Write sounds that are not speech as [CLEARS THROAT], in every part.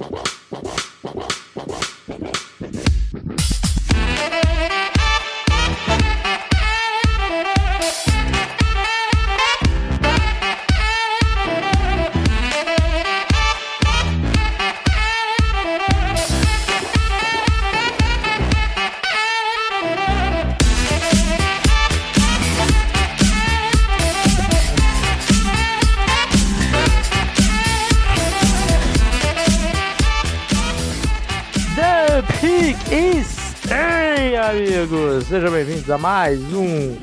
The Sejam bem-vindos a mais um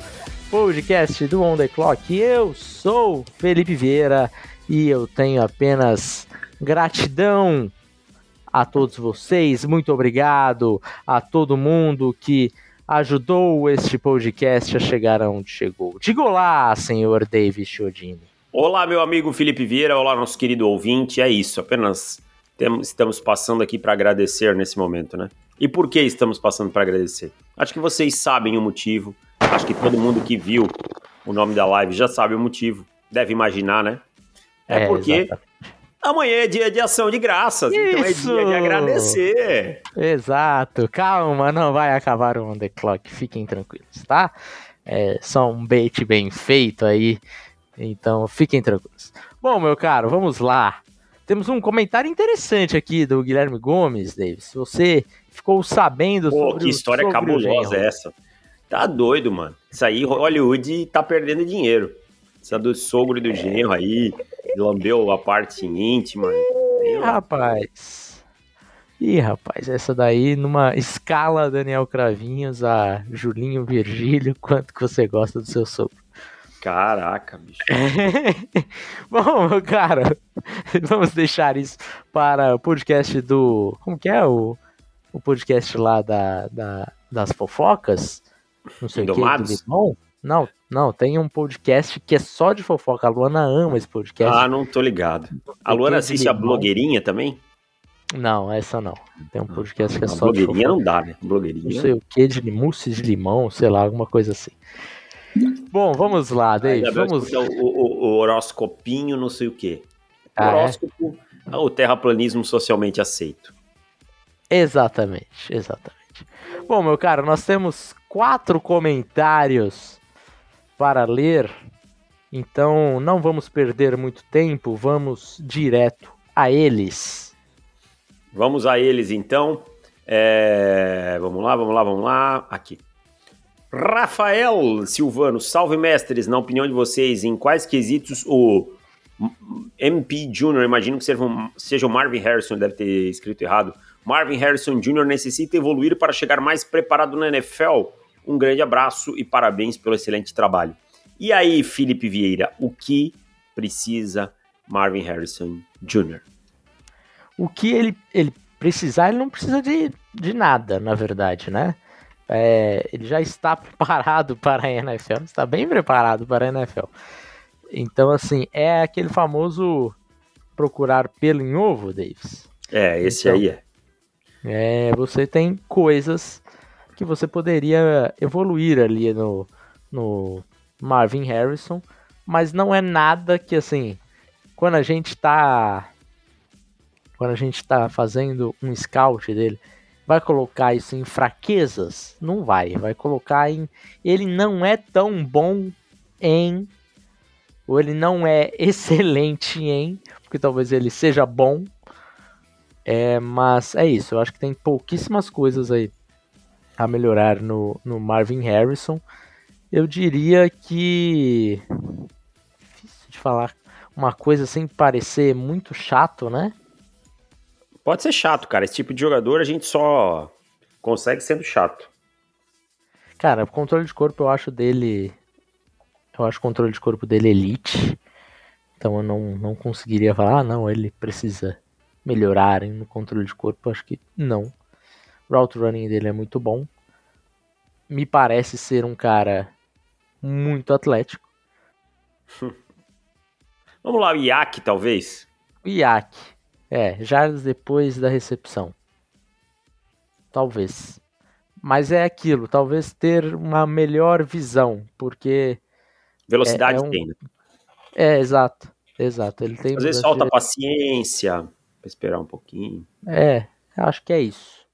podcast do On The Clock. Eu sou Felipe Vieira e eu tenho apenas gratidão a todos vocês. Muito obrigado a todo mundo que ajudou este podcast a chegar aonde chegou. Diga olá, senhor David Chiodini. Olá, meu amigo Felipe Vieira, olá, nosso querido ouvinte. É isso, apenas temos, estamos passando aqui para agradecer nesse momento, né? E por que estamos passando para agradecer? Acho que vocês sabem o motivo. Acho que todo mundo que viu o nome da live já sabe o motivo. Deve imaginar, né? É, É, porque exatamente. amanhã é dia de ação de graças, então é Isso! dia de agradecer. Exato, calma, não vai acabar o On The Clock, fiquem tranquilos, tá? É só um bait bem feito aí, então fiquem tranquilos. Bom, meu caro, vamos lá. Temos um comentário interessante aqui do Guilherme Gomes, Davis. Se você ficou sabendo Pô, sobre que história sobre cabulosa é essa? Tá doido, mano. Isso aí, Hollywood tá perdendo dinheiro. Essa do sogro e do genro aí, lambeu a parte íntima. Ih, rapaz. Ih, rapaz, essa daí numa escala Daniel Cravinhos a Julinho Virgílio, quanto que você gosta do seu sogro? Caraca, bicho. [LAUGHS] Bom, cara, vamos deixar isso para o podcast do. Como que é o, o podcast lá da, da- das fofocas? Não sei o que. Indomados? Não, não, tem um podcast que é só de fofoca. A Luana ama esse podcast. Ah, não tô ligado. A Luana assiste a blogueirinha também? Não, essa não. Tem um podcast que é só de blogueirinha fofoca. não dá, né? Não Blogueirinha. sei o que de mousse de limão, sei lá, alguma coisa assim. Bom, vamos lá, Dave. Bem Vamos. que O, o- o horoscopinho, não sei o quê. Ah, é? Horóscopo, ah, o terraplanismo socialmente aceito. Exatamente, exatamente. Bom, meu caro, nós temos quatro comentários para ler, então não vamos perder muito tempo, vamos direto a eles. Vamos a eles então. É, Vamos lá, vamos lá, vamos lá. Aqui. Rafael Silvano, salve mestres. Na opinião de vocês, em quais quesitos o MP Jr., imagino que seja, o Marvin Harrison, deve ter escrito errado. Marvin Harrison Jr. necessita evoluir para chegar mais preparado na NFL. Um grande abraço e parabéns pelo excelente trabalho. E aí, Felipe Vieira, o que precisa Marvin Harrison Jr.? O que ele, ele precisar, ele não precisa de, de nada, na verdade, né? É, ele já está [LAUGHS] preparado para a NFL, está bem preparado para a NFL. Então, assim, é aquele famoso procurar pelo em ovo, Davis. É, esse Então. aí é. É, você tem coisas que você poderia evoluir ali no, no Marvin Harrison, mas não é nada que assim, quando a gente tá quando a gente tá fazendo um scout dele, vai colocar isso em fraquezas? Não vai, vai colocar em ele não é tão bom em ou ele não é [LAUGHS] excelente em, porque talvez ele seja bom, é, mas é isso, eu acho que tem pouquíssimas coisas aí a melhorar no, no Marvin Harrison. Eu diria que. Difícil de falar uma coisa sem parecer muito chato, né? Pode ser chato, cara. Esse tipo de jogador a gente só consegue sendo chato. Cara, o controle de corpo eu acho dele. Eu acho o controle de corpo dele elite. Então eu não, não conseguiria falar, ah, não, ele precisa melhorar no controle de corpo. Eu acho que não. O route running dele é muito bom. Me parece ser um cara muito atlético. [LAUGHS] Vamos lá, o Iac, talvez. O Iac. É, jardas depois da recepção. Talvez. Mas é aquilo, talvez ter uma melhor visão, porque Velocidade É- é um- tem, né? É, exato. Exato. Ele tem Às vezes falta de- paciência, esperar um pouquinho. É, acho que é isso.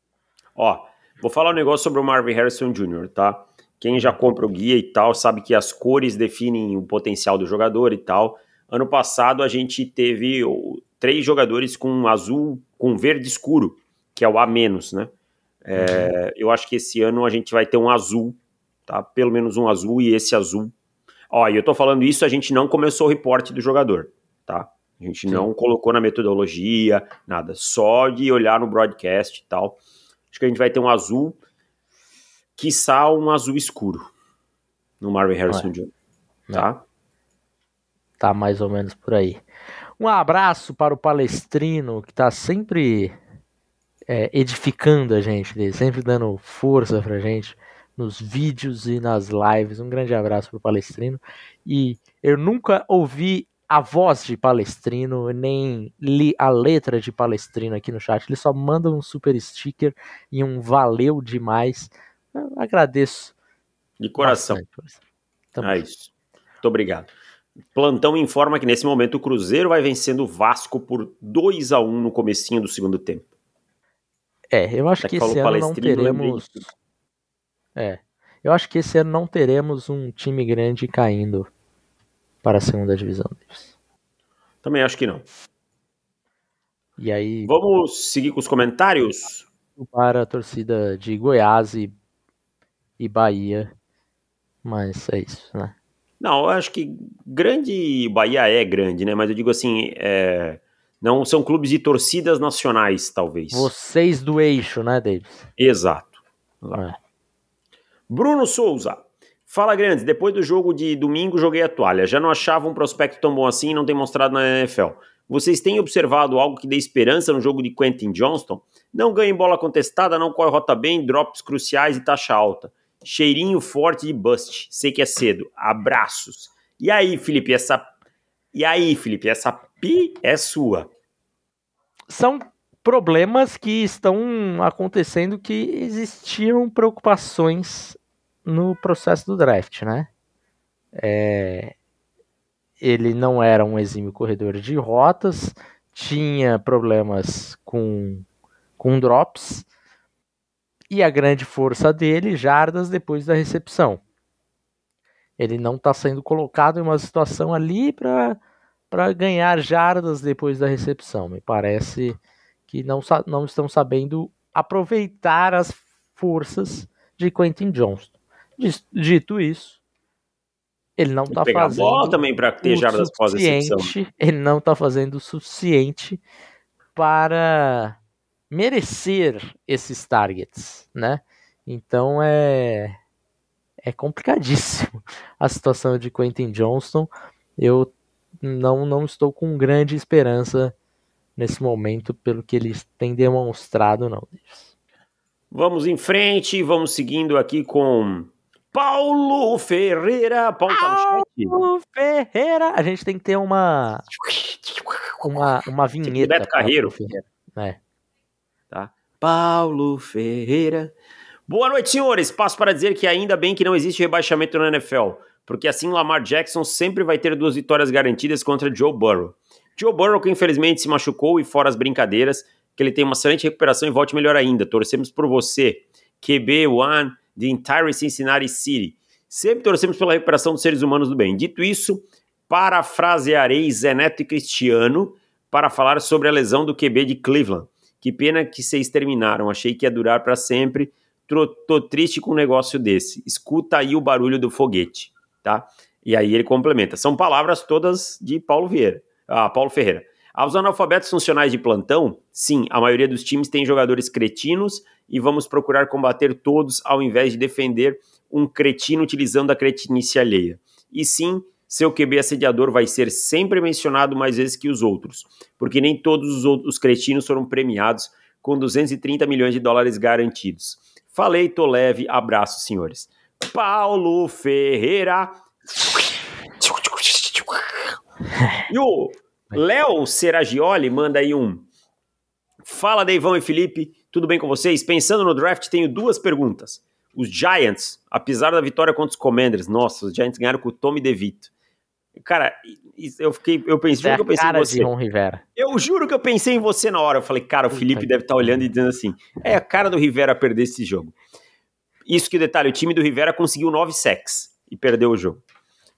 Ó, vou falar um negócio sobre o Marvin Harrison Jr., tá? Quem já compra o guia e tal sabe que as cores definem o potencial do jogador e tal. Ano passado a gente teve três jogadores com azul, com verde escuro, que é o A menos, né? É, eu acho que esse ano a gente vai ter um azul, tá? Pelo menos um azul e esse azul. Ó, e eu tô falando isso, a gente não começou o reporte do jogador, tá? A gente Sim. não colocou na metodologia, nada. Só de olhar no broadcast e tal. Acho que a gente vai ter um azul quiçá um azul escuro no Marvin Harrison Jr. Tá? Tá mais ou menos por aí. Um abraço para o Palestrino, que tá sempre é, edificando a gente, sempre dando força pra gente nos vídeos e nas lives. Um grande abraço para o Palestrino. E eu nunca ouvi a voz de Palestrino, nem li a letra de Palestrino aqui no chat. Ele só manda um super sticker e um valeu demais. Eu agradeço. De coração. é isso. Muito obrigado. Plantão informa que nesse momento o Cruzeiro vai vencendo o Vasco por 2 a 1 no comecinho do segundo tempo. É, eu acho que, que esse ano não teremos. É, eu acho que esse ano não teremos um time grande caindo para a segunda divisão deles. Também acho que não. E aí. Vamos seguir com os comentários? Para a torcida de Goiás e e Bahia. Mas é isso, né? Não, eu acho que grande. Bahia é grande, né? Mas eu digo assim, é... não são clubes de torcidas nacionais, talvez. Vocês do eixo, né, Davis? Exato. É. Bruno Souza. Fala, Grandes. Depois do jogo de domingo, joguei a toalha. Já não achava um prospecto tão bom assim e não tem mostrado na NFL. Vocês têm observado algo que dê esperança no jogo de Quentin Johnston? Não ganha em bola contestada, não corre rota bem, drops cruciais e taxa alta. Cheirinho forte de bust. Sei que é cedo. Abraços. E aí, Felipe, essa. E aí, Felipe, essa pi é sua. São problemas que estão acontecendo que existiam preocupações no processo do draft, né? É... Ele não era um exímio corredor de rotas, tinha problemas com, com drops, e a grande força dele, jardas depois da recepção. Ele não está sendo colocado em uma situação ali para ganhar jardas depois da recepção. Me parece que não, não estão sabendo aproveitar as forças de Quentin Johnston. Dito isso, ele não está fazendo bola também para ter jardas pós recepção. Ele não está fazendo o suficiente para merecer esses targets, né? Então é é complicadíssimo [LAUGHS] a situação de Quentin Johnston. Eu não não estou com grande esperança nesse momento pelo que eles têm demonstrado, não. Vamos em frente, vamos seguindo aqui com Paulo Ferreira. Paulo, Paulo Ferreira. A gente tem que ter uma uma, uma vinheta. Beto Carreiro. É. Paulo Ferreira. Boa noite, senhores. Passo para dizer que ainda bem que não existe rebaixamento na NFL, porque assim Lamar Jackson sempre vai ter duas vitórias garantidas contra Joe Burrow. Joe Burrow, que infelizmente se machucou e fora as brincadeiras, que ele tem uma excelente recuperação e volte melhor ainda. Torcemos por você, QB1 de Entire Cincinnati City. Sempre torcemos pela recuperação dos seres humanos do bem. Dito isso, parafrasearei Zeneto e Cristiano para falar sobre a lesão do QB de Cleveland. Que pena que vocês terminaram. Achei que ia durar para sempre. Tô, tô, triste com um negócio desse. Escuta aí o barulho do foguete, tá? E aí ele complementa. São palavras todas de Paulo Vieira. Ah, Paulo Ferreira. Aos analfabetos funcionais de plantão, sim, a maioria dos times tem jogadores cretinos e vamos procurar combater todos ao invés de defender um cretino utilizando a cretinice alheia. E sim, seu QB assediador vai ser sempre mencionado mais vezes que os outros, porque nem todos os outros cretinos foram premiados com 230 milhões de dólares garantidos. Falei, tô leve, abraço, senhores. Paulo Ferreira. E o Léo Seragioli manda aí um. Fala, Deivão e Felipe, tudo bem com vocês? Pensando no draft, tenho duas perguntas. Os Giants, apesar da vitória contra os Commanders, nossa, os Giants ganharam com o Tommy DeVito. Cara, Eu fiquei, eu pensei, é juro que eu pensei cara em você. de Ron Rivera. Eu juro que eu pensei em você na hora. Eu falei, cara, o Felipe deve estar olhando e dizendo assim: é a cara do Rivera perder esse jogo. Isso que detalhe, o time do Rivera conseguiu nove sacks e perdeu o jogo.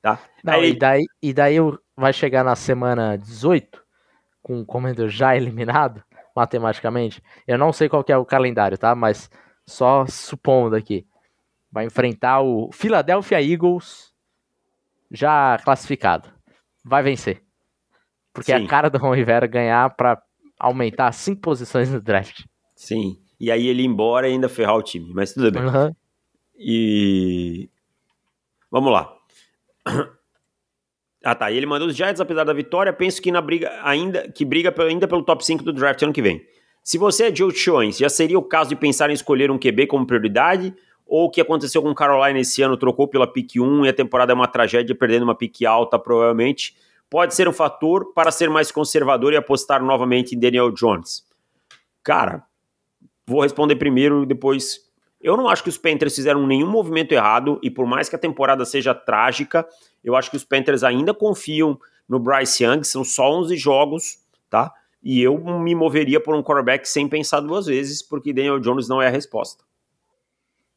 Tá? Não, Aí- e daí, e daí vai chegar na semana 18, com o Commander já eliminado, matematicamente. Eu não sei qual que é o calendário, tá? Mas só supondo aqui. Vai enfrentar o Philadelphia Eagles já classificado. Vai vencer. Porque é Sim. a cara do Ron Rivera ganhar pra aumentar cinco posições no draft. Sim. E aí ele ir embora e ainda ferrar o time, mas tudo bem. Uhum. E. Vamos lá. Ah tá, e ele mandou os Giants, apesar da vitória, penso que na briga ainda que briga pelo- ainda pelo top 5 do draft ano que vem. Se você é Joe Choins, já seria o caso de pensar em escolher um QB como prioridade? Ou o que aconteceu com o Carolina esse ano, trocou pela pick 1 e a temporada é uma tragédia, perdendo uma pick alta, provavelmente, pode ser um fator para ser mais conservador e apostar novamente em Daniel Jones? Cara, vou responder primeiro e depois. Eu não acho que os Panthers fizeram nenhum movimento errado e por mais que a temporada seja trágica, eu acho que os Panthers ainda confiam no Bryce Young, são só 11 jogos, tá? E eu me moveria por um quarterback sem pensar duas vezes, porque Daniel Jones não é a resposta.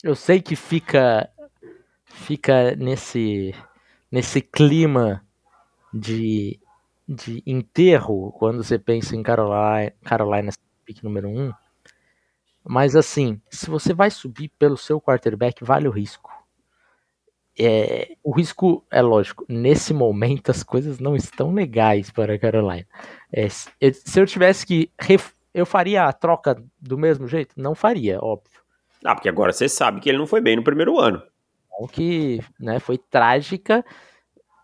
Eu sei que fica fica nesse nesse clima de, de enterro quando você pensa em Carolina, Carolina pick número 1. Mas assim, se você vai subir pelo seu quarterback, vale o risco. É, o risco é lógico, nesse momento as coisas não estão legais para a Carolina. É, se eu- se eu tivesse que. Eu faria a troca do mesmo jeito? Não faria, óbvio. Ah, porque agora você sabe que ele não foi bem no primeiro ano. Que né, foi trágica,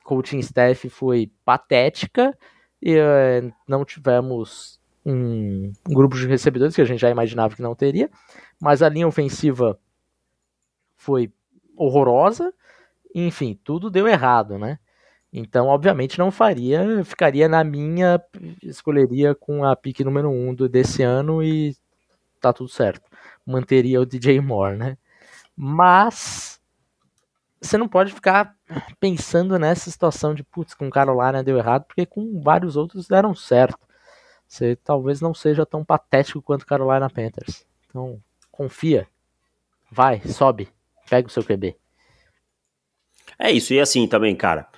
coaching staff foi patética, e eh, não tivemos um, grupo de recebedores que a gente já imaginava que não teria, mas a linha ofensiva foi horrorosa, enfim, tudo deu errado, né? Então, obviamente, não faria, ficaria na minha, escolheria com a pick número 1 um desse ano e tá tudo certo. Manteria o DJ Moore, né? Mas você não pode ficar pensando nessa situação de putz, com Carolina deu errado, porque com vários outros deram certo. Você talvez não seja tão patético quanto Carolina Panthers. Então, confia. Vai, sobe. Pega o seu QB. É isso, e assim também, cara,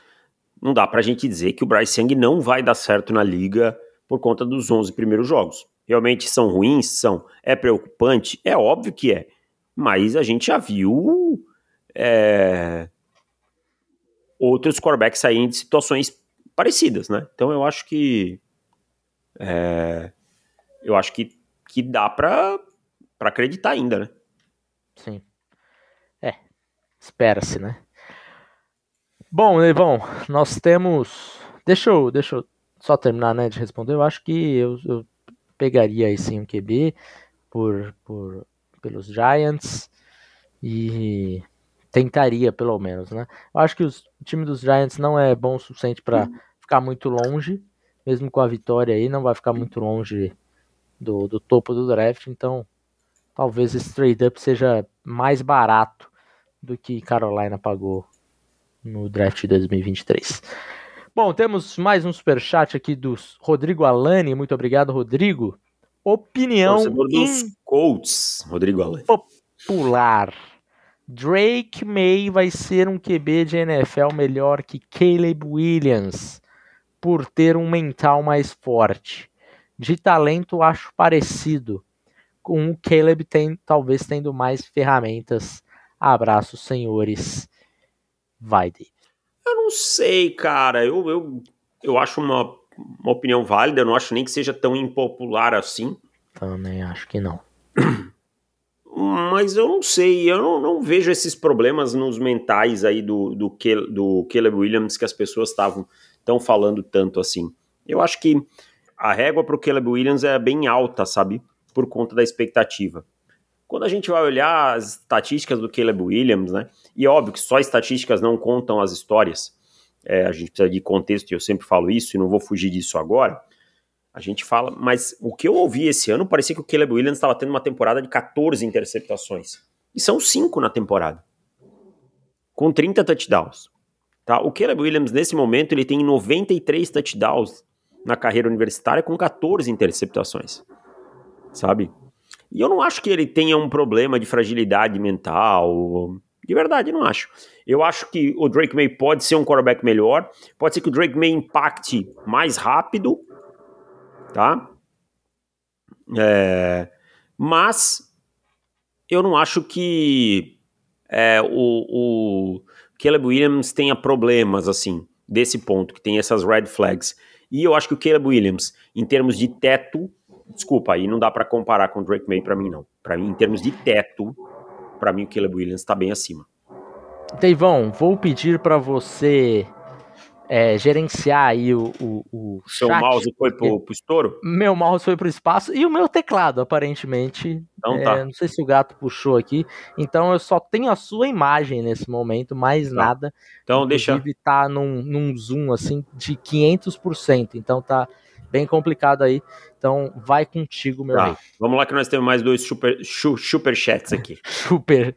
não dá pra gente dizer que o Bryce Young não vai dar certo na liga por conta dos 11 primeiros jogos. Realmente são ruins? São. É preocupante? É óbvio que é. Mas a gente já viu é, outros quarterbacks saírem de situações parecidas, né? Então eu acho que é, eu acho que, que dá pra, pra acreditar ainda, né? Sim. É. Espera-se, né? Bom, Levão, nós temos. Deixa eu, deixa eu só terminar né, de responder. Eu acho que eu, eu pegaria aí sim um QB por, por, pelos Giants e tentaria pelo menos, né? Eu acho que os, o time dos Giants não é bom o suficiente para ficar muito longe, mesmo com a vitória aí, não vai ficar muito longe do, do topo do draft, então talvez esse trade-up seja mais barato do que Carolina pagou no draft de 2023. Bom, temos mais um superchat aqui do Rodrigo Alani. Muito obrigado, Rodrigo. Opinião Torcedor dos Colts, Rodrigo Allan. impopular. Drake May vai ser um QB de NFL melhor que Caleb Williams por ter um mental mais forte. De talento, acho parecido. Com o Caleb tem, talvez tendo mais ferramentas. Abraços, senhores. Vai, David. Eu não sei, cara. Eu, eu, eu acho uma, uma opinião válida. Eu não acho nem que seja tão impopular assim. Também acho que não. [CLEARS THROAT] Mas eu não sei. Eu não, não vejo esses problemas nos mentais aí do, do, do Caleb Williams que as pessoas estavam tão falando tanto assim. Eu acho que a régua para o Caleb Williams é bem alta, sabe? Por conta da expectativa. Quando a gente vai olhar as estatísticas do Caleb Williams, né? E é óbvio que só estatísticas não contam as histórias. É, a gente precisa de contexto e eu sempre falo isso e não vou fugir disso agora. A gente fala, mas o que eu ouvi esse ano parecia que o Caleb Williams estava tendo uma temporada de 14 interceptações. E são 5 na temporada. Com 30 touchdowns. Tá? O Caleb Williams, nesse momento, ele tem 93 touchdowns na carreira universitária com 14 interceptações, sabe? E eu não acho que ele tenha um problema de fragilidade mental. De verdade, não acho. Eu acho que o Drake May pode ser um quarterback melhor. Pode ser que o Drake May impacte mais rápido, tá? É, mas eu não acho que é, o, o Caleb Williams tenha problemas, assim, desse ponto, que tem essas red flags. E eu acho que o Caleb Williams, em termos de teto, desculpa, aí não dá para comparar com o Drake May para mim, não. Para mim, em termos de teto, para mim o Caleb Williams está bem acima. Deivão, vou pedir para você é, gerenciar aí o, o, o Seu chat. mouse foi pro, pro estouro? Meu mouse foi pro espaço e o meu teclado, aparentemente. Então tá. É, não sei se o gato puxou aqui. Então eu só tenho a sua imagem nesse momento, mais Tá. nada. Então deixa. Inclusive tá num, num zoom assim de 500%. Então tá bem complicado aí. Então vai contigo, meu rei. Tá. Vamos lá que nós temos mais dois super, chu- superchats aqui. [LAUGHS] Super.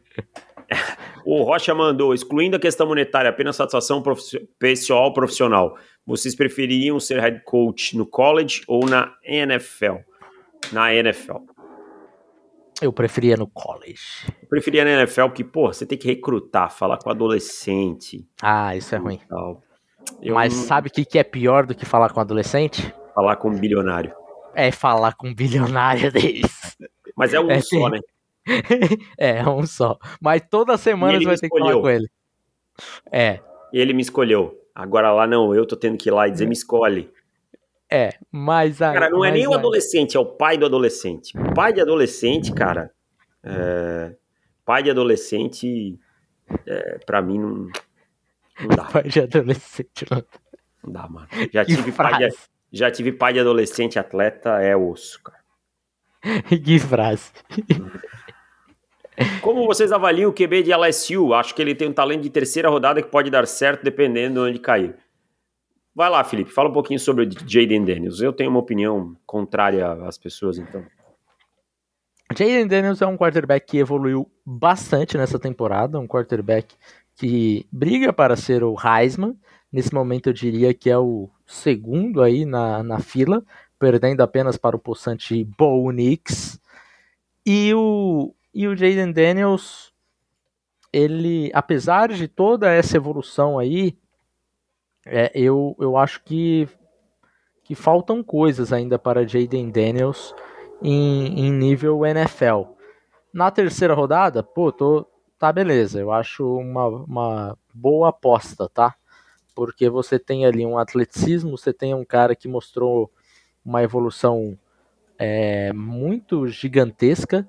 O Rocha mandou, excluindo a questão monetária, apenas satisfação profi- pessoal profissional. Vocês prefeririam ser head coach no college ou na NFL? Na NFL. Eu preferia no college. Eu preferia na NFL porque, pô, você tem que recrutar, falar com adolescente Ah, isso é ruim. tal. Eu Mas não- sabe o que, que é pior do que falar com adolescente? Falar com um bilionário. É falar com um bilionário deles. Mas é um É, só, né? [LAUGHS] é, um só. Mas toda semana você vai ter que falar escolheu. com ele. É, ele me escolheu. Agora lá não, eu tô tendo que ir lá e dizer, me escolhe. é. Mas a. Cara, não é nem o adolescente, é o pai do adolescente. Pai de adolescente, cara. é, Pai de adolescente, é, pra mim, não, não dá. Pai de adolescente. não. Não dá, mano. Já Que tive, pai de, frase. Já tive pai de adolescente atleta, é osso, cara. [LAUGHS] Que frase. [LAUGHS] Como vocês avaliam o QB de LSU? Acho que ele tem um talento de terceira rodada que pode dar certo dependendo de onde cair. Vai lá, Felipe, fala um pouquinho sobre o Jaden Daniels. Eu tenho uma opinião contrária às pessoas, então. Jaden Daniels é um quarterback que evoluiu bastante nessa temporada, um quarterback que briga para ser o Heisman. Nesse momento eu diria que é o segundo aí na, na fila, perdendo apenas para o possante Bo Nix. E o, e o Jaden Daniels, ele, apesar de toda essa evolução aí, é, eu, eu acho que, que faltam coisas ainda para Jaden Daniels em, em nível NFL. Na terceira rodada, pô, tô, tá beleza. Eu acho uma, uma boa aposta, tá? Porque você tem ali um atleticismo, você tem um cara que mostrou uma evolução é, muito gigantesca.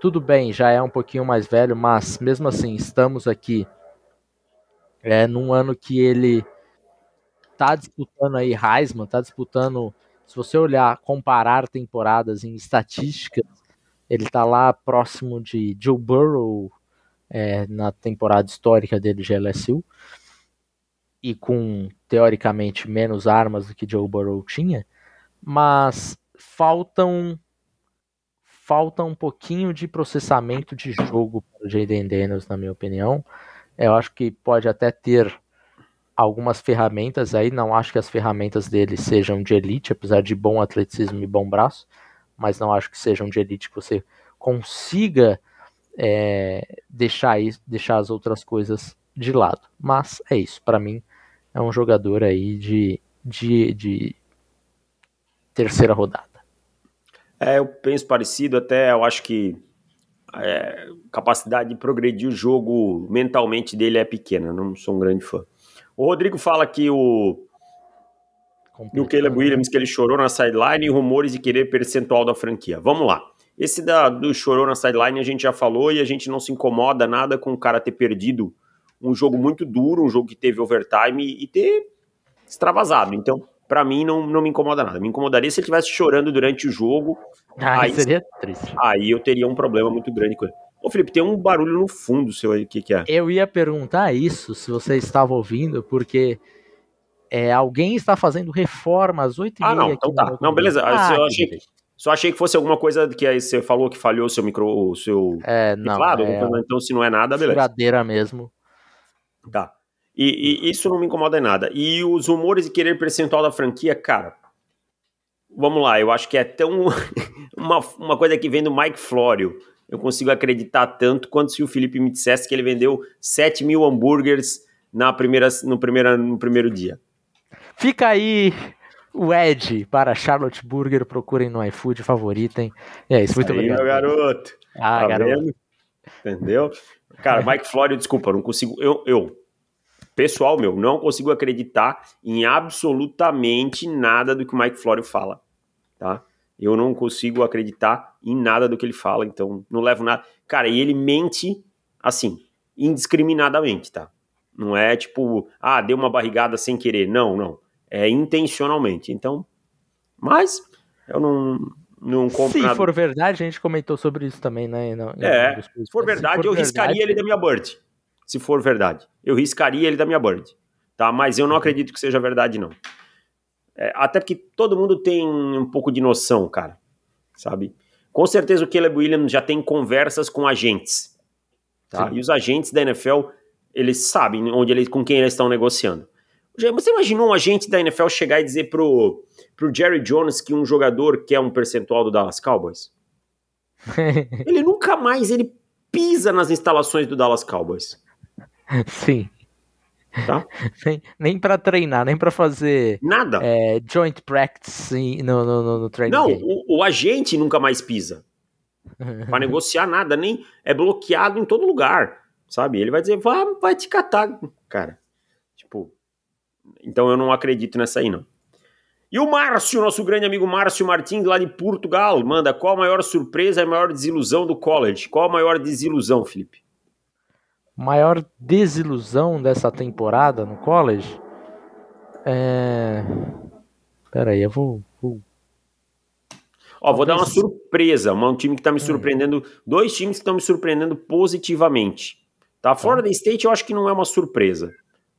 Tudo bem, já é um pouquinho mais velho, mas mesmo assim, estamos aqui é, num ano que ele tá disputando aí Heisman, tá disputando se você olhar, comparar temporadas em estatísticas, ele tá lá próximo de Joe Burrow é, na temporada histórica dele de LSU e com teoricamente menos armas do que Joe Burrow tinha, mas faltam falta um pouquinho de processamento de jogo para o Jaden Daniels, na minha opinião. Eu acho que pode até ter algumas ferramentas aí, não acho que as ferramentas dele sejam de elite, apesar de bom atleticismo e bom braço, mas não acho que sejam de elite que você consiga é, deixar, deixar as outras coisas de lado. Mas é isso, para mim é um jogador aí de, de, de terceira rodada. É, eu penso parecido, até eu acho que é, capacidade de progredir o jogo mentalmente dele é pequena, não sou um grande fã. O Rodrigo fala que o do Caleb Williams que ele chorou na sideline e rumores de querer percentual da franquia. Vamos lá. Esse da, do chorou na sideline a gente já falou e a gente não se incomoda nada com o cara ter perdido um jogo muito duro, um jogo que teve overtime e, e ter extravasado. Então, para mim, não, não me incomoda nada. Me incomodaria se ele estivesse chorando durante o jogo. Ah, Aí- seria triste. Aí eu teria um problema muito grande com ele. Ô, Felipe, tem um barulho no fundo seu aí. O que, que é? Eu ia perguntar isso se você estava ouvindo, porque é, alguém está fazendo reforma às 8h30 Ah, não, então tá. Não, beleza. Ah, eu achei-. Só achei que fosse alguma coisa que aí você falou que falhou o seu micro, o seu É, não, teclado. é então, se não é nada, beleza. furadeira mesmo. Tá. E, e, isso não me incomoda em nada. E os rumores de querer percentual da franquia, cara. Vamos lá, eu acho que é tão. [LAUGHS] uma, uma coisa que vem do Mike Florio. Eu consigo acreditar tanto quanto se o Felipe me dissesse que ele vendeu 7 mil hambúrgueres na primeira, no, primeira, no primeiro dia. Fica aí o Ed para Charlotte Burger. Procurem no iFood, favoritem. E é isso, muito aí, obrigado. meu garoto. Ah, tá garoto. Vendo? Entendeu? Cara, Mike Florio, desculpa, não consigo. Eu, eu, pessoal meu, não consigo acreditar em absolutamente nada do que o Mike Florio fala, tá? Eu não consigo acreditar em nada do que ele fala, então não levo nada. Cara, e ele mente assim, indiscriminadamente, tá? Não é tipo, ah, deu uma barrigada sem querer. Não, não. É intencionalmente. Então, mas eu não, não compro Se nada. for verdade, a gente comentou sobre isso também, né? Não, é, se for verdade, se for eu verdade, riscaria ele da minha bird. Se for verdade. Eu riscaria ele da minha bird. Tá? Mas eu não uhum. acredito que seja verdade, não. É, até porque todo mundo tem um pouco de noção, cara. Sabe? Com certeza o Caleb Williams já tem conversas com agentes. Tá? E os agentes da NFL, eles sabem onde eles, com quem eles estão negociando. Você imaginou um agente da NFL chegar e dizer pro, pro Jerry Jones que um jogador quer um percentual do Dallas Cowboys? [LAUGHS] ele nunca mais ele pisa nas instalações do Dallas Cowboys. Sim. Tá? [LAUGHS] nem nem para treinar, nem para fazer nada. É, joint practice no, no, no, no training. Não, o, o, agente nunca mais pisa para negociar nada, nem é bloqueado em todo lugar, sabe? Ele vai dizer, vai, vai te catar, cara. Então eu não acredito nessa aí não. E o Márcio, nosso grande amigo Márcio Martins, lá de Portugal, manda qual a maior surpresa e a maior desilusão do college? Qual a maior desilusão, Felipe? maior desilusão dessa temporada no college é. Pera aí, eu vou. vou... Ó, vou dar uma surpresa, um time que tá me hum. surpreendendo, dois times que estão me surpreendendo positivamente. Tá? tá. Florida State eu acho que não é uma surpresa.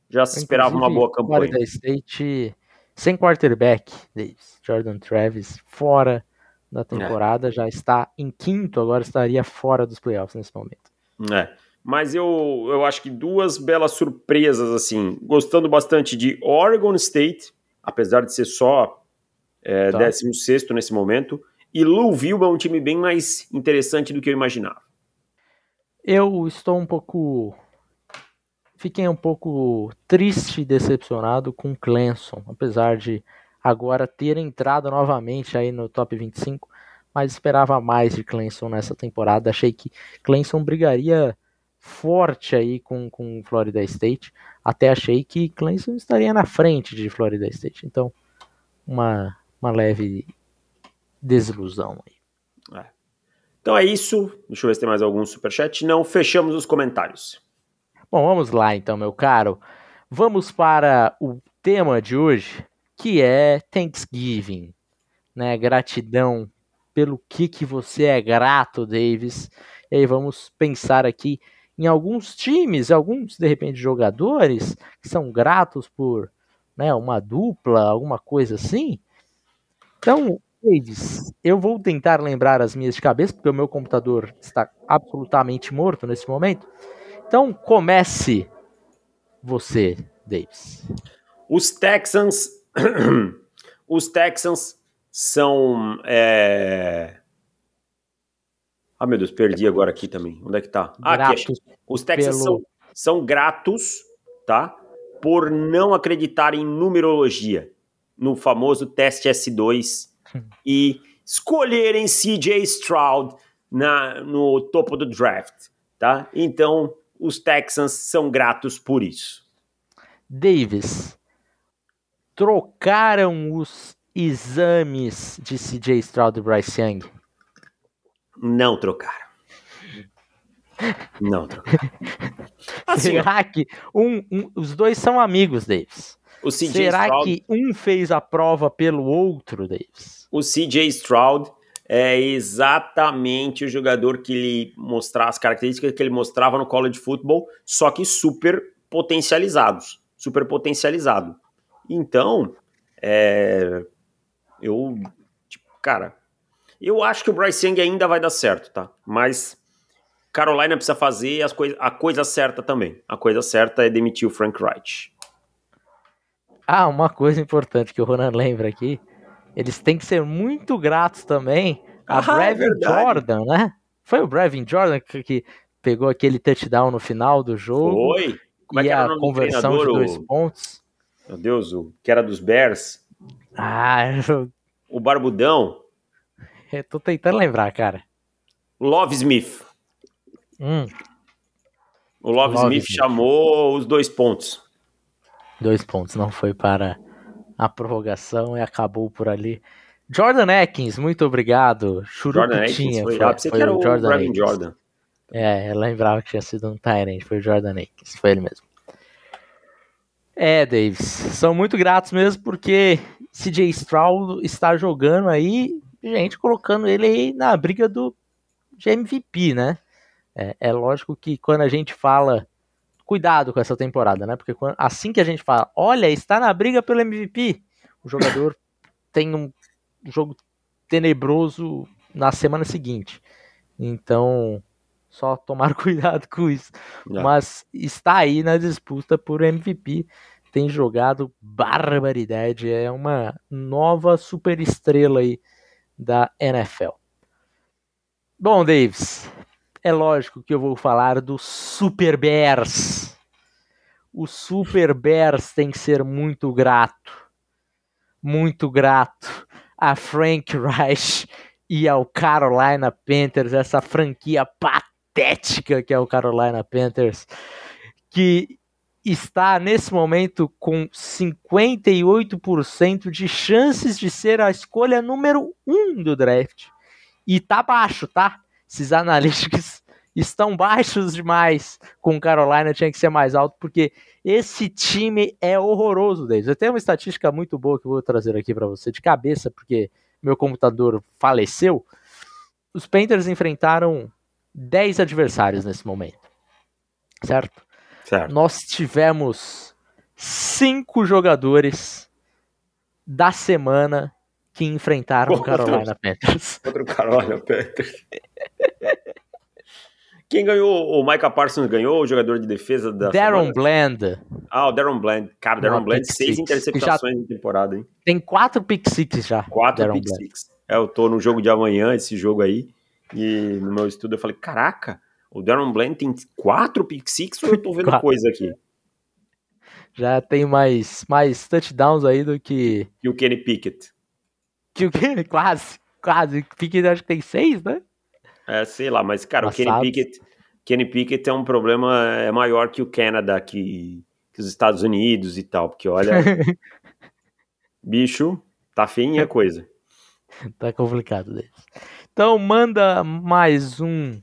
Já se esperava uma boa campanha. Florida State sem quarterback, Davis. Jordan Travis fora da temporada, é. já está em quinto, agora estaria fora dos playoffs nesse momento. É mas eu, eu acho que duas belas surpresas, assim, gostando bastante de Oregon State, apesar de ser só é, tá. 16 nesse momento, e Louisville é um time bem mais interessante do que eu imaginava. Eu estou um pouco. Fiquei um pouco triste e decepcionado com Clemson, apesar de agora ter entrado novamente aí no top 25, mas esperava mais de Clemson nessa temporada. Achei que Clemson brigaria forte aí com, com Florida State. Até achei que Clemson estaria na frente de Florida State. Então, uma, uma leve desilusão aí. É. Então é isso. Deixa eu ver se tem mais algum superchat. Não, fechamos os comentários. Bom, vamos lá então, meu caro. Vamos para o tema de hoje, que é Thanksgiving, né? Gratidão pelo que que você é grato, Davis. E aí vamos pensar aqui em alguns times, alguns de repente jogadores que são gratos por né, uma dupla, alguma coisa assim. Então, Davis, eu vou tentar lembrar as minhas de cabeça, porque o meu computador está absolutamente morto nesse momento. Então, comece você, Davis. Os Texans, [CLEARS THROAT] os Texans são é, ah, meu Deus, perdi agora aqui também. Onde é que tá? Ah, aqui. Os Texans pelo... são, são gratos, tá? Por não acreditar em numerologia, no famoso teste S2 [LAUGHS] e escolherem CJ Stroud na, no topo do draft, tá? Então, os Texans são gratos por isso. Davis, trocaram os exames de CJ Stroud e Bryce Young? Não trocaram. Não trocaram. [LAUGHS] Assim, Será que um, um, os dois são amigos, Davis? Será Stroud, que um fez a prova pelo outro, Davis? O CJ Stroud é exatamente o jogador que ele mostrar as características que ele mostrava no college football, só que super potencializados, super potencializado. Então, é, eu, tipo, cara, eu acho que o Bryce Young ainda vai dar certo, tá? Mas, Carolina precisa fazer as coi a coisa certa também. A coisa certa é demitir o Frank Wright. Ah, uma coisa importante que o Ronan lembra aqui. Eles têm que ser muito gratos também a ah, Brevin é Jordan, né? Foi o Brevin Jordan que, que, pegou aquele touchdown no final do jogo. Foi. Como é que era a conversão de dois o... pontos. Meu Deus, o que era dos Bears. Ah, [LAUGHS] eu... o Barbudão. Eu tô tentando lembrar, cara. Love Smith. Hum. O Love, Love Smith, Smith chamou os dois pontos. Dois pontos, não foi para a prorrogação e acabou por ali. Jordan Atkins, muito obrigado. Jordan Atkins foi, foi, foi, foi o Jordan Atkins. Jordan. É, eu lembrava que tinha sido um Tyrant, foi o Jordan Atkins, foi ele mesmo. É, Davis, são muito gratos mesmo porque CJ Stroud está jogando aí, gente colocando ele aí na briga do de MVP, né? É, é, lógico que quando a gente fala, cuidado com essa temporada, né? Porque quando, assim que a gente fala, olha, está na briga pelo MVP, o jogador [LAUGHS] tem um jogo tenebroso na semana seguinte. Então, só tomar [LAUGHS] cuidado com isso. É. Mas está aí na disputa por MVP. Tem jogado barbaridade. É uma nova super estrela aí da NFL. Bom, Davis, é lógico que eu vou falar do Super Bears. O Super Bears tem que ser muito grato. Muito grato a Frank Reich e ao Carolina Panthers, essa franquia patética que é o Carolina Panthers, que está nesse momento com 58% de chances de ser a escolha número 1 um do draft. E tá baixo, tá? Esses analíticos [LAUGHS] estão baixos demais. Com Carolina tinha que ser mais alto, porque esse time é horroroso deles. Eu tenho uma estatística muito boa que eu vou trazer aqui para você de cabeça, porque meu computador faleceu. Os Panthers enfrentaram 10 adversários nesse momento. Certo? certo. Nós tivemos cinco jogadores da semana que enfrentaram o Carolina Panthers. [LAUGHS] Contra o Carolina Panthers. Quem ganhou? O Micah Parsons ganhou, o jogador de defesa da. Darren Bland. Ah, o Darren Bland. Cara, Darren Bland, seis six. interceptações já... na temporada, hein? Tem quatro pick six já. Quatro pick Bland. six. É, eu tô no jogo de amanhã, esse jogo aí. E no meu estudo eu falei: caraca, o Darren Bland tem quatro pick six ou eu tô vendo [LAUGHS] coisa aqui? Já tem mais, mais touchdowns aí do que. Que o Kenny Pickett. O Kenny, [LAUGHS] quase, quase. Pickett acho que tem seis, né? É, sei lá, mas, cara, Passado. o Kenny Pickett, Kenny Pickett é um problema é maior que o Canadá, que, que os Estados Unidos e tal, porque olha, [LAUGHS] bicho, tá feinha a coisa. [LAUGHS] tá complicado deles. Então manda mais um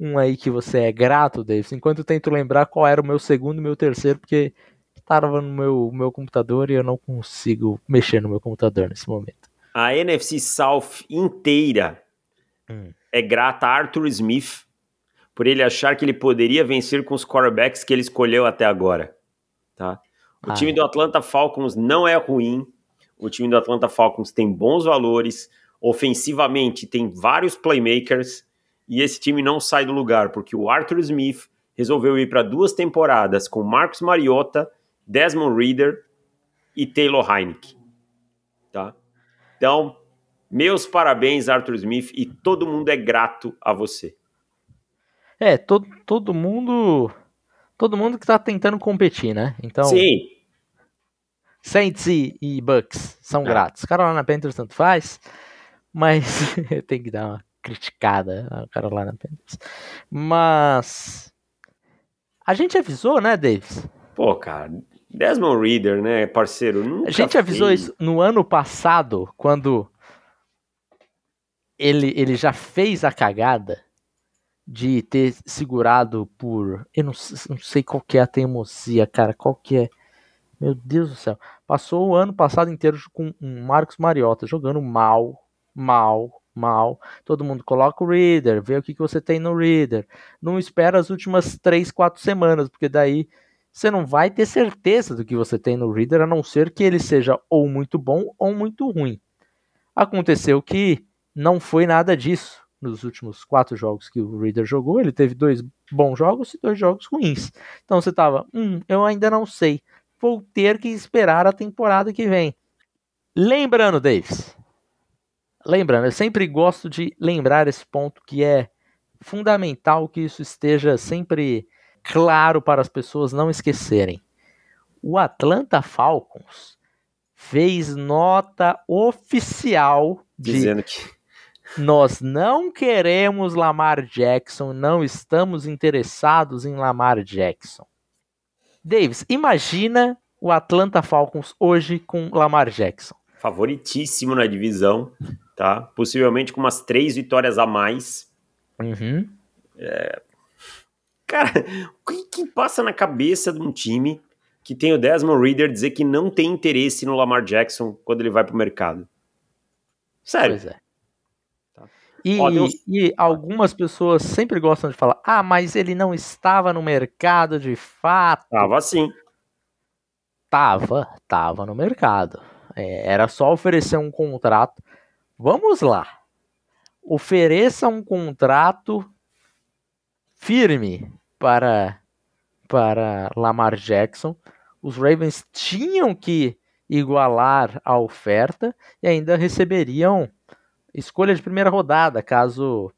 um aí que você é grato, Davis, enquanto eu tento lembrar qual era o meu segundo e meu terceiro, porque estava no meu, meu computador e eu não consigo mexer no meu computador nesse momento. A NFC South inteira hum é grata a Arthur Smith por ele achar que ele poderia vencer com os quarterbacks que ele escolheu até agora. Tá? O ah, time do Atlanta Falcons não é ruim. O time do Atlanta Falcons tem bons valores. Ofensivamente, tem vários playmakers. E esse time não sai do lugar, porque o Arthur Smith resolveu ir para duas temporadas com Marcus Mariota, Desmond Reader e Taylor Heineke. Tá? Então, meus parabéns, Arthur Smith, e todo mundo é grato a você. É, todo, todo mundo. Todo mundo que tá tentando competir, né? Então. Sim. Saints e, e Bucks são é. gratos. Carolina Panthers tanto faz, mas [LAUGHS] tem que dar uma criticada a Carolina Panthers. Mas. A gente avisou, né, Davis? Pô, cara, Desmond Reader, né, parceiro? a gente avisou fez. isso no ano passado, quando ele, ele já fez a cagada de ter segurado por. Eu não, não sei qual que é a teimosia, cara. Qual que é. Meu Deus do céu. Passou o ano passado inteiro com um Marcos Mariota jogando mal, mal, mal. Todo mundo coloca o Reader, vê o que, que você tem no Reader. Não espera as últimas 3, 4 semanas, porque daí você não vai ter certeza do que você tem no Reader, a não ser que ele seja ou muito bom ou muito ruim. Aconteceu que não foi nada disso. nos últimos quatro jogos que o Reader jogou, ele teve dois bons jogos e dois jogos ruins. Então você tava, hum, eu ainda não sei. Vou ter que esperar a temporada que vem. Lembrando, Davis. Lembrando, eu sempre gosto de lembrar esse ponto que é fundamental que isso esteja sempre claro para as pessoas não esquecerem. O Atlanta Falcons fez nota oficial dizendo que nós não queremos Lamar Jackson, não estamos interessados em Lamar Jackson. Davis, imagina o Atlanta Falcons hoje com Lamar Jackson. Favoritíssimo na divisão, tá? Possivelmente com umas três vitórias a mais. Uhum. É... Cara, o que, que passa na cabeça de um time que tem o Desmond Reader dizer que não tem interesse no Lamar Jackson quando ele vai pro mercado? Sério. Pois é. E, Ó, e, algumas pessoas sempre gostam de falar: ah, mas ele não estava no mercado de fato. Tava sim. Tava, tava no mercado. É, era só oferecer um contrato. Vamos lá. Ofereça um contrato firme para para Lamar Jackson. Os Ravens tinham que igualar a oferta e ainda receberiam escolha de primeira rodada, caso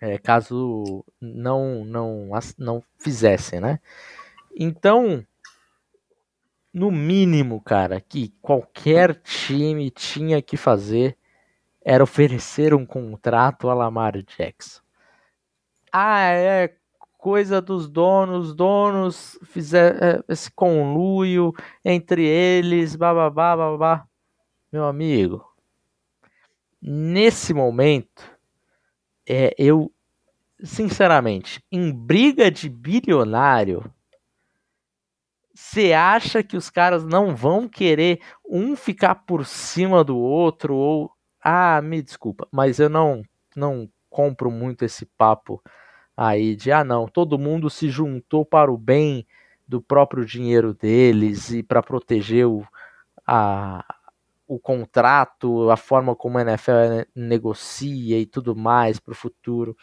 é, caso não não não fizessem, né? Então, no mínimo, cara, que qualquer time tinha que fazer era oferecer um contrato a Lamar Jackson. Ah, é coisa dos donos, donos fizer é, esse conluio entre eles, bababá, babá. Meu amigo, nesse momento, é, eu, sinceramente, em briga de bilionário, você acha que os caras não vão querer um ficar por cima do outro ou ah, me desculpa, mas eu não não compro muito esse papo aí de ah não, todo mundo se juntou para o bem do próprio dinheiro deles e para proteger o, a, o contrato, a forma como a NFL negocia e tudo mais para o futuro.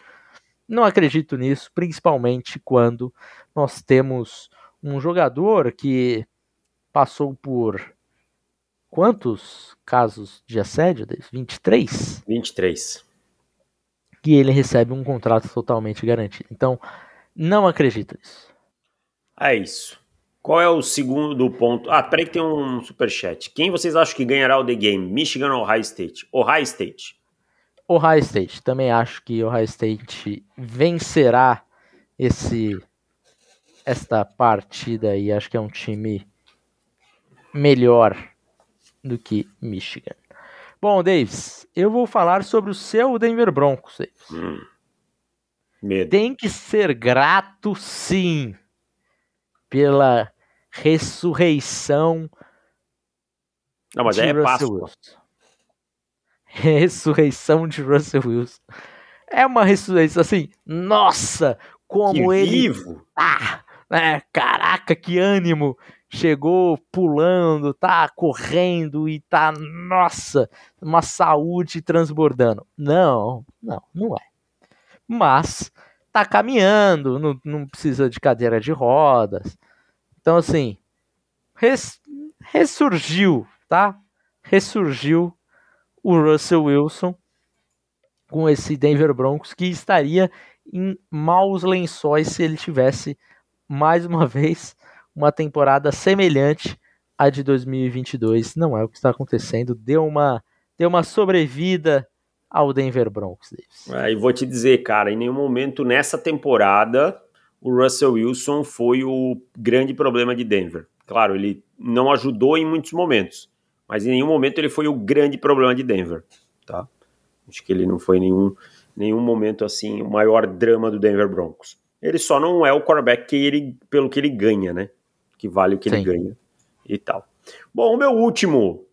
Não acredito nisso, principalmente quando nós temos um jogador que passou por quantos casos de assédio? 23? 23. Que ele recebe um contrato totalmente garantido. Então, não acredito nisso. É isso. Qual é o segundo ponto? Ah, peraí que tem um superchat. Quem vocês acham que ganhará o The Game? Michigan ou Ohio State? Ohio State. Ohio State. Também acho que Ohio State vencerá esse esta partida aí. Acho que é um time melhor do que Michigan. Bom, Davis, eu vou falar sobre o seu Denver Broncos. Hum, Tem que ser grato, sim pela ressurreição Não, mas de é Russell Wilson. Ressurreição de Russell Wilson. É uma ressurreição assim, nossa, como que ele vivo. tá, né? Caraca, que ânimo! Chegou pulando, tá correndo e tá, nossa, uma saúde transbordando. Não, não, não é. Mas tá caminhando, não, não precisa de cadeira de rodas. Então, assim, res, ressurgiu, tá? Ressurgiu o Russell Wilson com esse Denver Broncos que estaria em maus lençóis se ele tivesse mais uma [LAUGHS] vez uma temporada semelhante à de 2022. Não é o que está acontecendo. Deu uma, deu uma sobrevida ao Denver Broncos. É, e vou te dizer, cara, em nenhum momento nessa temporada o Russell Wilson foi o grande problema de Denver. Claro, ele não ajudou em muitos momentos, mas em nenhum momento ele foi o grande problema de Denver, tá? Acho que ele não foi nenhum nenhum momento assim o maior drama do Denver Broncos. Ele só não é o quarterback que ele, pelo que ele ganha, né? Que vale o que Sim. ele ganha e tal. Bom, o meu último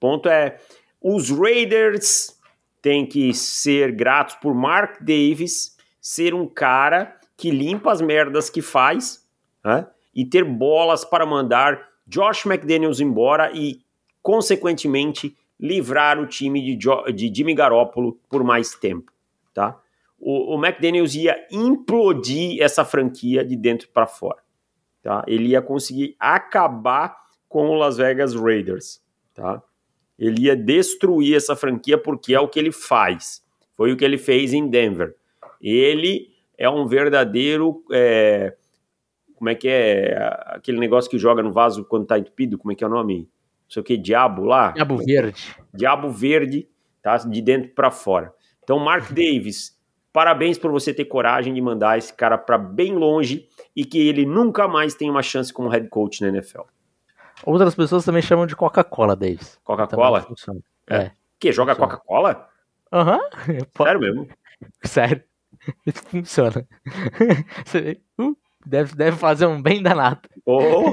ponto é os Raiders tem que ser gratos por Mark Davis ser um cara que limpa as merdas que faz né? e ter bolas para mandar Josh McDaniels embora e, consequentemente, livrar o time de, jo de Jimmy Garoppolo por mais tempo. tá? O, o McDaniels ia implodir essa franquia de dentro para fora, tá? Ele ia conseguir acabar com o Las Vegas Raiders, tá? Ele ia destruir essa franquia porque é o que ele faz. Foi o que ele fez em Denver. Ele é um verdadeiro. É, como é que é? Aquele negócio que joga no vaso quando tá entupido, como é que é o nome? Não sei o que, diabo lá? Diabo verde. Diabo verde, tá? De dentro para fora. Então, Mark Davis, parabéns por você ter coragem de mandar esse cara para bem longe e que ele nunca mais tenha uma chance como head coach na NFL. Outras pessoas também chamam de Coca-Cola, Davis. Coca-Cola? É. é. Que? Joga Coca-Cola? Aham. Uhum. [LAUGHS] Sério mesmo? Sério. Isso [LAUGHS] funciona. [LAUGHS] Uh, deve, deve fazer um bem danado. Oh,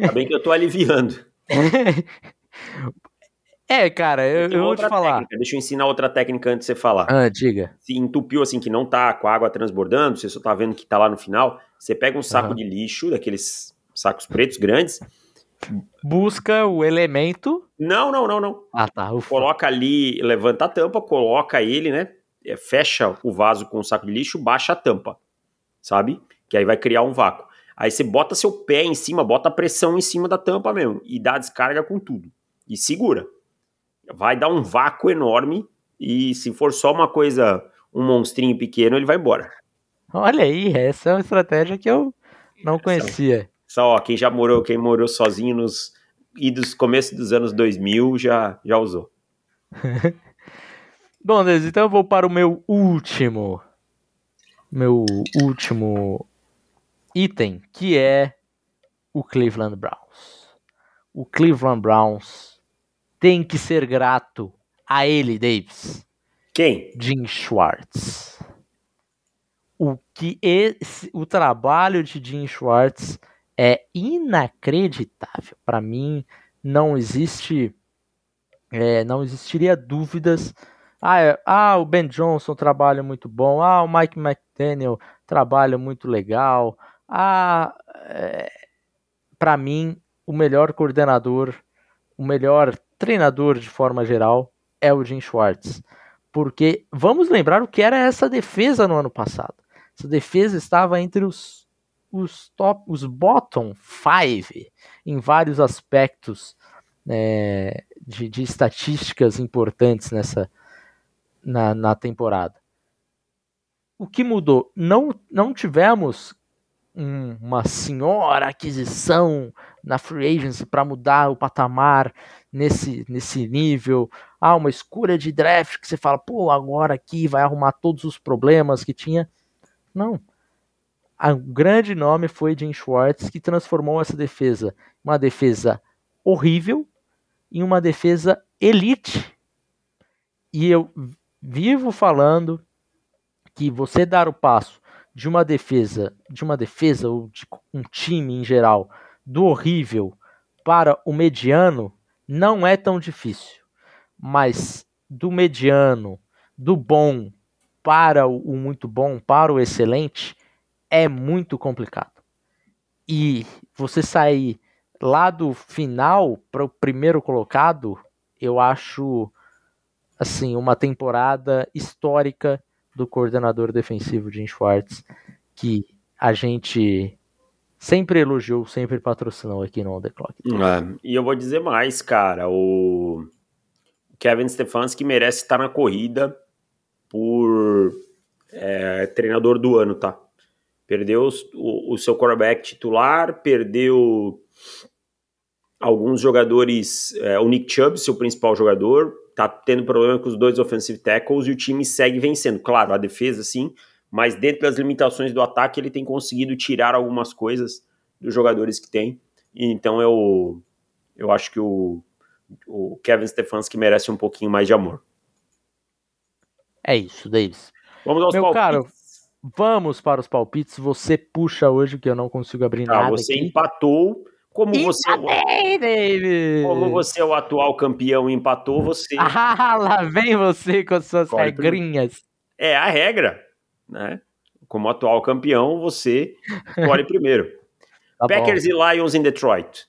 tá bem que eu tô aliviando. É, cara, eu, eu vou te falar. Técnica. Deixa eu ensinar outra técnica antes de você falar. Ah, diga. Se entupiu assim que não tá com a água transbordando, você só tá vendo que tá lá no final, você pega um saco uhum. de lixo, daqueles sacos pretos grandes, busca o elemento. Não, não, não, não. Ah, tá. Ufa. Coloca ali, levanta a tampa, coloca ele, né? É, fecha o vaso com o saco de lixo, baixa a tampa, sabe? Que aí vai criar um vácuo. Aí você bota seu pé em cima, bota a pressão em cima da tampa mesmo e dá descarga com tudo. E segura. Vai dar um vácuo enorme e se for só uma coisa, um monstrinho pequeno, ele vai embora. Olha aí, essa é uma estratégia que eu não conhecia. Só, ó, quem já morou, quem morou sozinho nos e dos começo dos anos 2000 já já usou. [LAUGHS] Bom, Deus, então eu vou para o meu último meu último item, que é o Cleveland Browns. O Cleveland Browns tem que ser grato a ele, Davis. Quem? Jim Schwartz. O que esse, o trabalho de Jim Schwartz é inacreditável. Para mim, não existe, é, não existiria dúvidas. Ah, é, ah, o Ben Johnson trabalha muito bom. Ah, o Mike McDaniel trabalha muito legal. Ah, é, para mim, o melhor coordenador, o melhor treinador de forma geral é o Jim Schwartz. Porque vamos lembrar o que era essa defesa no ano passado. Essa defesa estava entre os os top, os bottom five em vários aspectos é, de, de, estatísticas importantes nessa na, na, temporada. O que mudou? Não, não tivemos um, uma senhora aquisição na free agency para mudar o patamar nesse, nesse nível. Ah, uma escolha de draft que você fala, pô, agora aqui vai arrumar todos os problemas que tinha. Não o grande nome foi Jim Schwartz, que transformou essa defesa uma defesa horrível em uma defesa elite. E eu vivo falando que você dar o passo de uma defesa, de uma defesa ou de um time em geral, do horrível para o mediano não é tão difícil. Mas do mediano, do bom para o muito bom, para o excelente, é muito complicado. E você sair lá do final para o primeiro colocado, eu acho assim uma temporada histórica do coordenador defensivo Jim Schwartz, que a gente sempre elogiou, sempre patrocinou aqui no On The Clock. É, e eu vou dizer mais, cara, o Kevin Stefanski merece estar na corrida por é, treinador do ano, tá? Perdeu o, o seu quarterback titular, perdeu alguns jogadores, é, o Nick Chubb, seu principal jogador, tá tendo problema com os dois offensive tackles e o time segue vencendo. Claro, a defesa sim, mas dentro das limitações do ataque ele tem conseguido tirar algumas coisas dos jogadores que tem. então eu, eu acho que o, o Kevin Stefanski merece um pouquinho mais de amor. É isso, Davis. Vamos aos Meu palpites. caro, Vamos para os palpites. Você puxa hoje que eu não consigo abrir tá, nada. Você aqui. empatou. Como você, é David. como você é o atual campeão e empatou, você. [LAUGHS] Ah, lá vem você com as suas Corre regrinhas. É a regra, né? Como atual campeão, você escolhe [LAUGHS] primeiro. Tá Packers bom. e Lions em Detroit.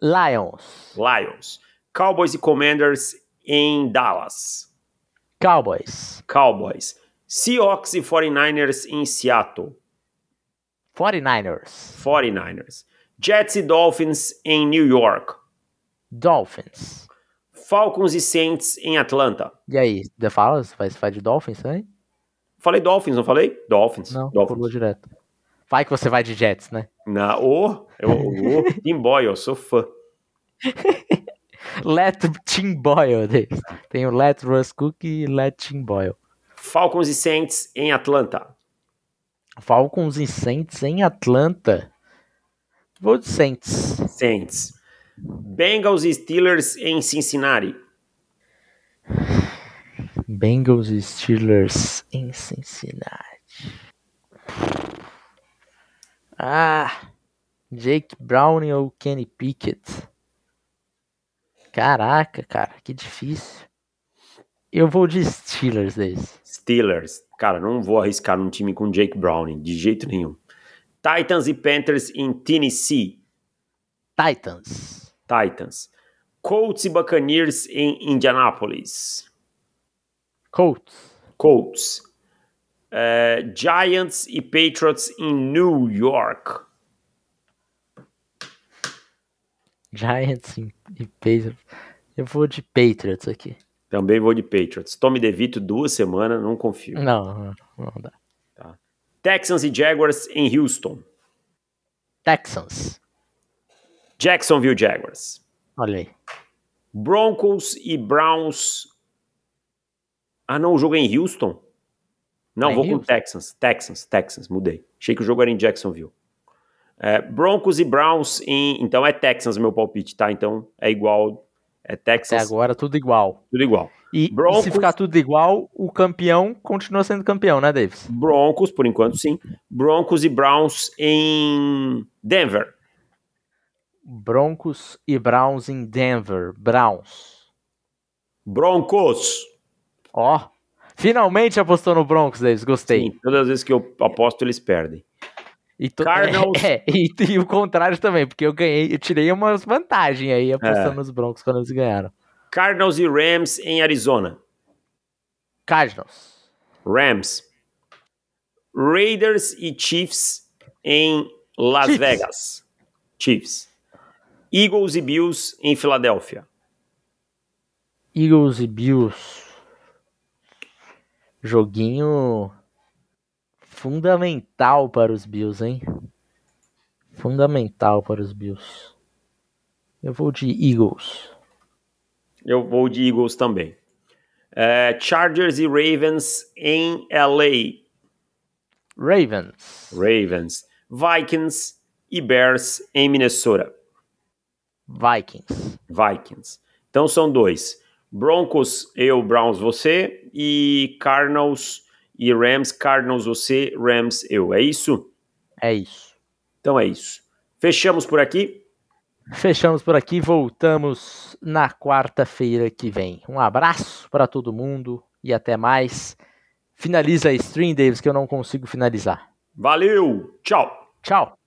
Lions. Lions. Cowboys e Commanders em Dallas. Cowboys. Cowboys. Seahawks e 49ers em Seattle. 49ers. 49ers. Jets e Dolphins em New York. Dolphins. Falcons e Saints em Atlanta. E aí, The Fala, vai, vai de Dolphins também? Falei Dolphins, não falei? Dolphins. Não, Dolphins. pulou direto. Vai que você vai de Jets, né? Na, oh, eu, oh, [LAUGHS] Tim Boy, eu sou fã. [LAUGHS] Let Tim Boyle deles. Tem o Let Russ Cook e Let Tim Boyle. Falcons e Saints em Atlanta. Falcons e Saints em Atlanta. Vou de Saints. Saints. Bengals e Steelers em Cincinnati. Bengals e Steelers em Cincinnati. Ah, Jake Browning ou Kenny Pickett? Caraca, cara, que difícil. Eu vou de Steelers desse. Steelers. Cara, não vou arriscar num time com Jake Browning, de jeito nenhum. Titans e Panthers em Tennessee. Titans. Titans. Colts e Buccaneers em Indianapolis. Colts. Colts. É, Giants e Patriots em New York. Giants e Patriots. Eu vou de Patriots aqui. Também vou de Patriots. Tommy DeVito, duas semanas, não confio. Não, não dá. Tá. Texans e Jaguars em Houston. Texans. Jacksonville Jaguars. Olha aí. Broncos e Browns. Ah, não, o jogo é em Houston? Não, É vou com Houston. Texans. Texans, Texans, mudei. Achei que o jogo era em Jacksonville. É, Broncos e Browns em. Então é Texans meu palpite, tá? Então é igual. É Até Texas, agora tudo igual. tudo igual. E, e Broncos- se ficar tudo igual, o campeão continua sendo campeão, né, Davis? Broncos, por enquanto sim. Broncos e Browns em Denver. Broncos e Browns em Denver. Browns. Broncos. Ó. Finalmente apostou no Broncos, Davis. Gostei. Sim, todas as vezes que eu aposto, eles perdem. E to- Cardinals. [LAUGHS] É, e, e o contrário também, porque eu ganhei, eu tirei umas vantagens aí apostando É. nos Broncos quando eles ganharam. Cardinals e Rams em Arizona. Cardinals. Rams. Raiders e Chiefs em Las Chiefs. Vegas. Chiefs. Eagles e Bills em Filadélfia. Eagles e Bills. Joguinho fundamental para os Bills, hein? Fundamental para os Bills. Eu vou de Eagles. Eu vou de Eagles também. É, Chargers e Ravens em LA. Ravens. Ravens. Vikings e Bears em Minnesota. Vikings. Vikings. Então são dois. Broncos, eu, Browns, você. E Cardinals e Rams, Cardinals, você, Rams, eu. É isso? É isso. Então é isso. Fechamos por aqui. Fechamos por aqui, voltamos na quarta-feira que vem. Um abraço para todo mundo e até mais. Finaliza a stream, Davis, que eu não consigo finalizar. Valeu! Tchau! Tchau!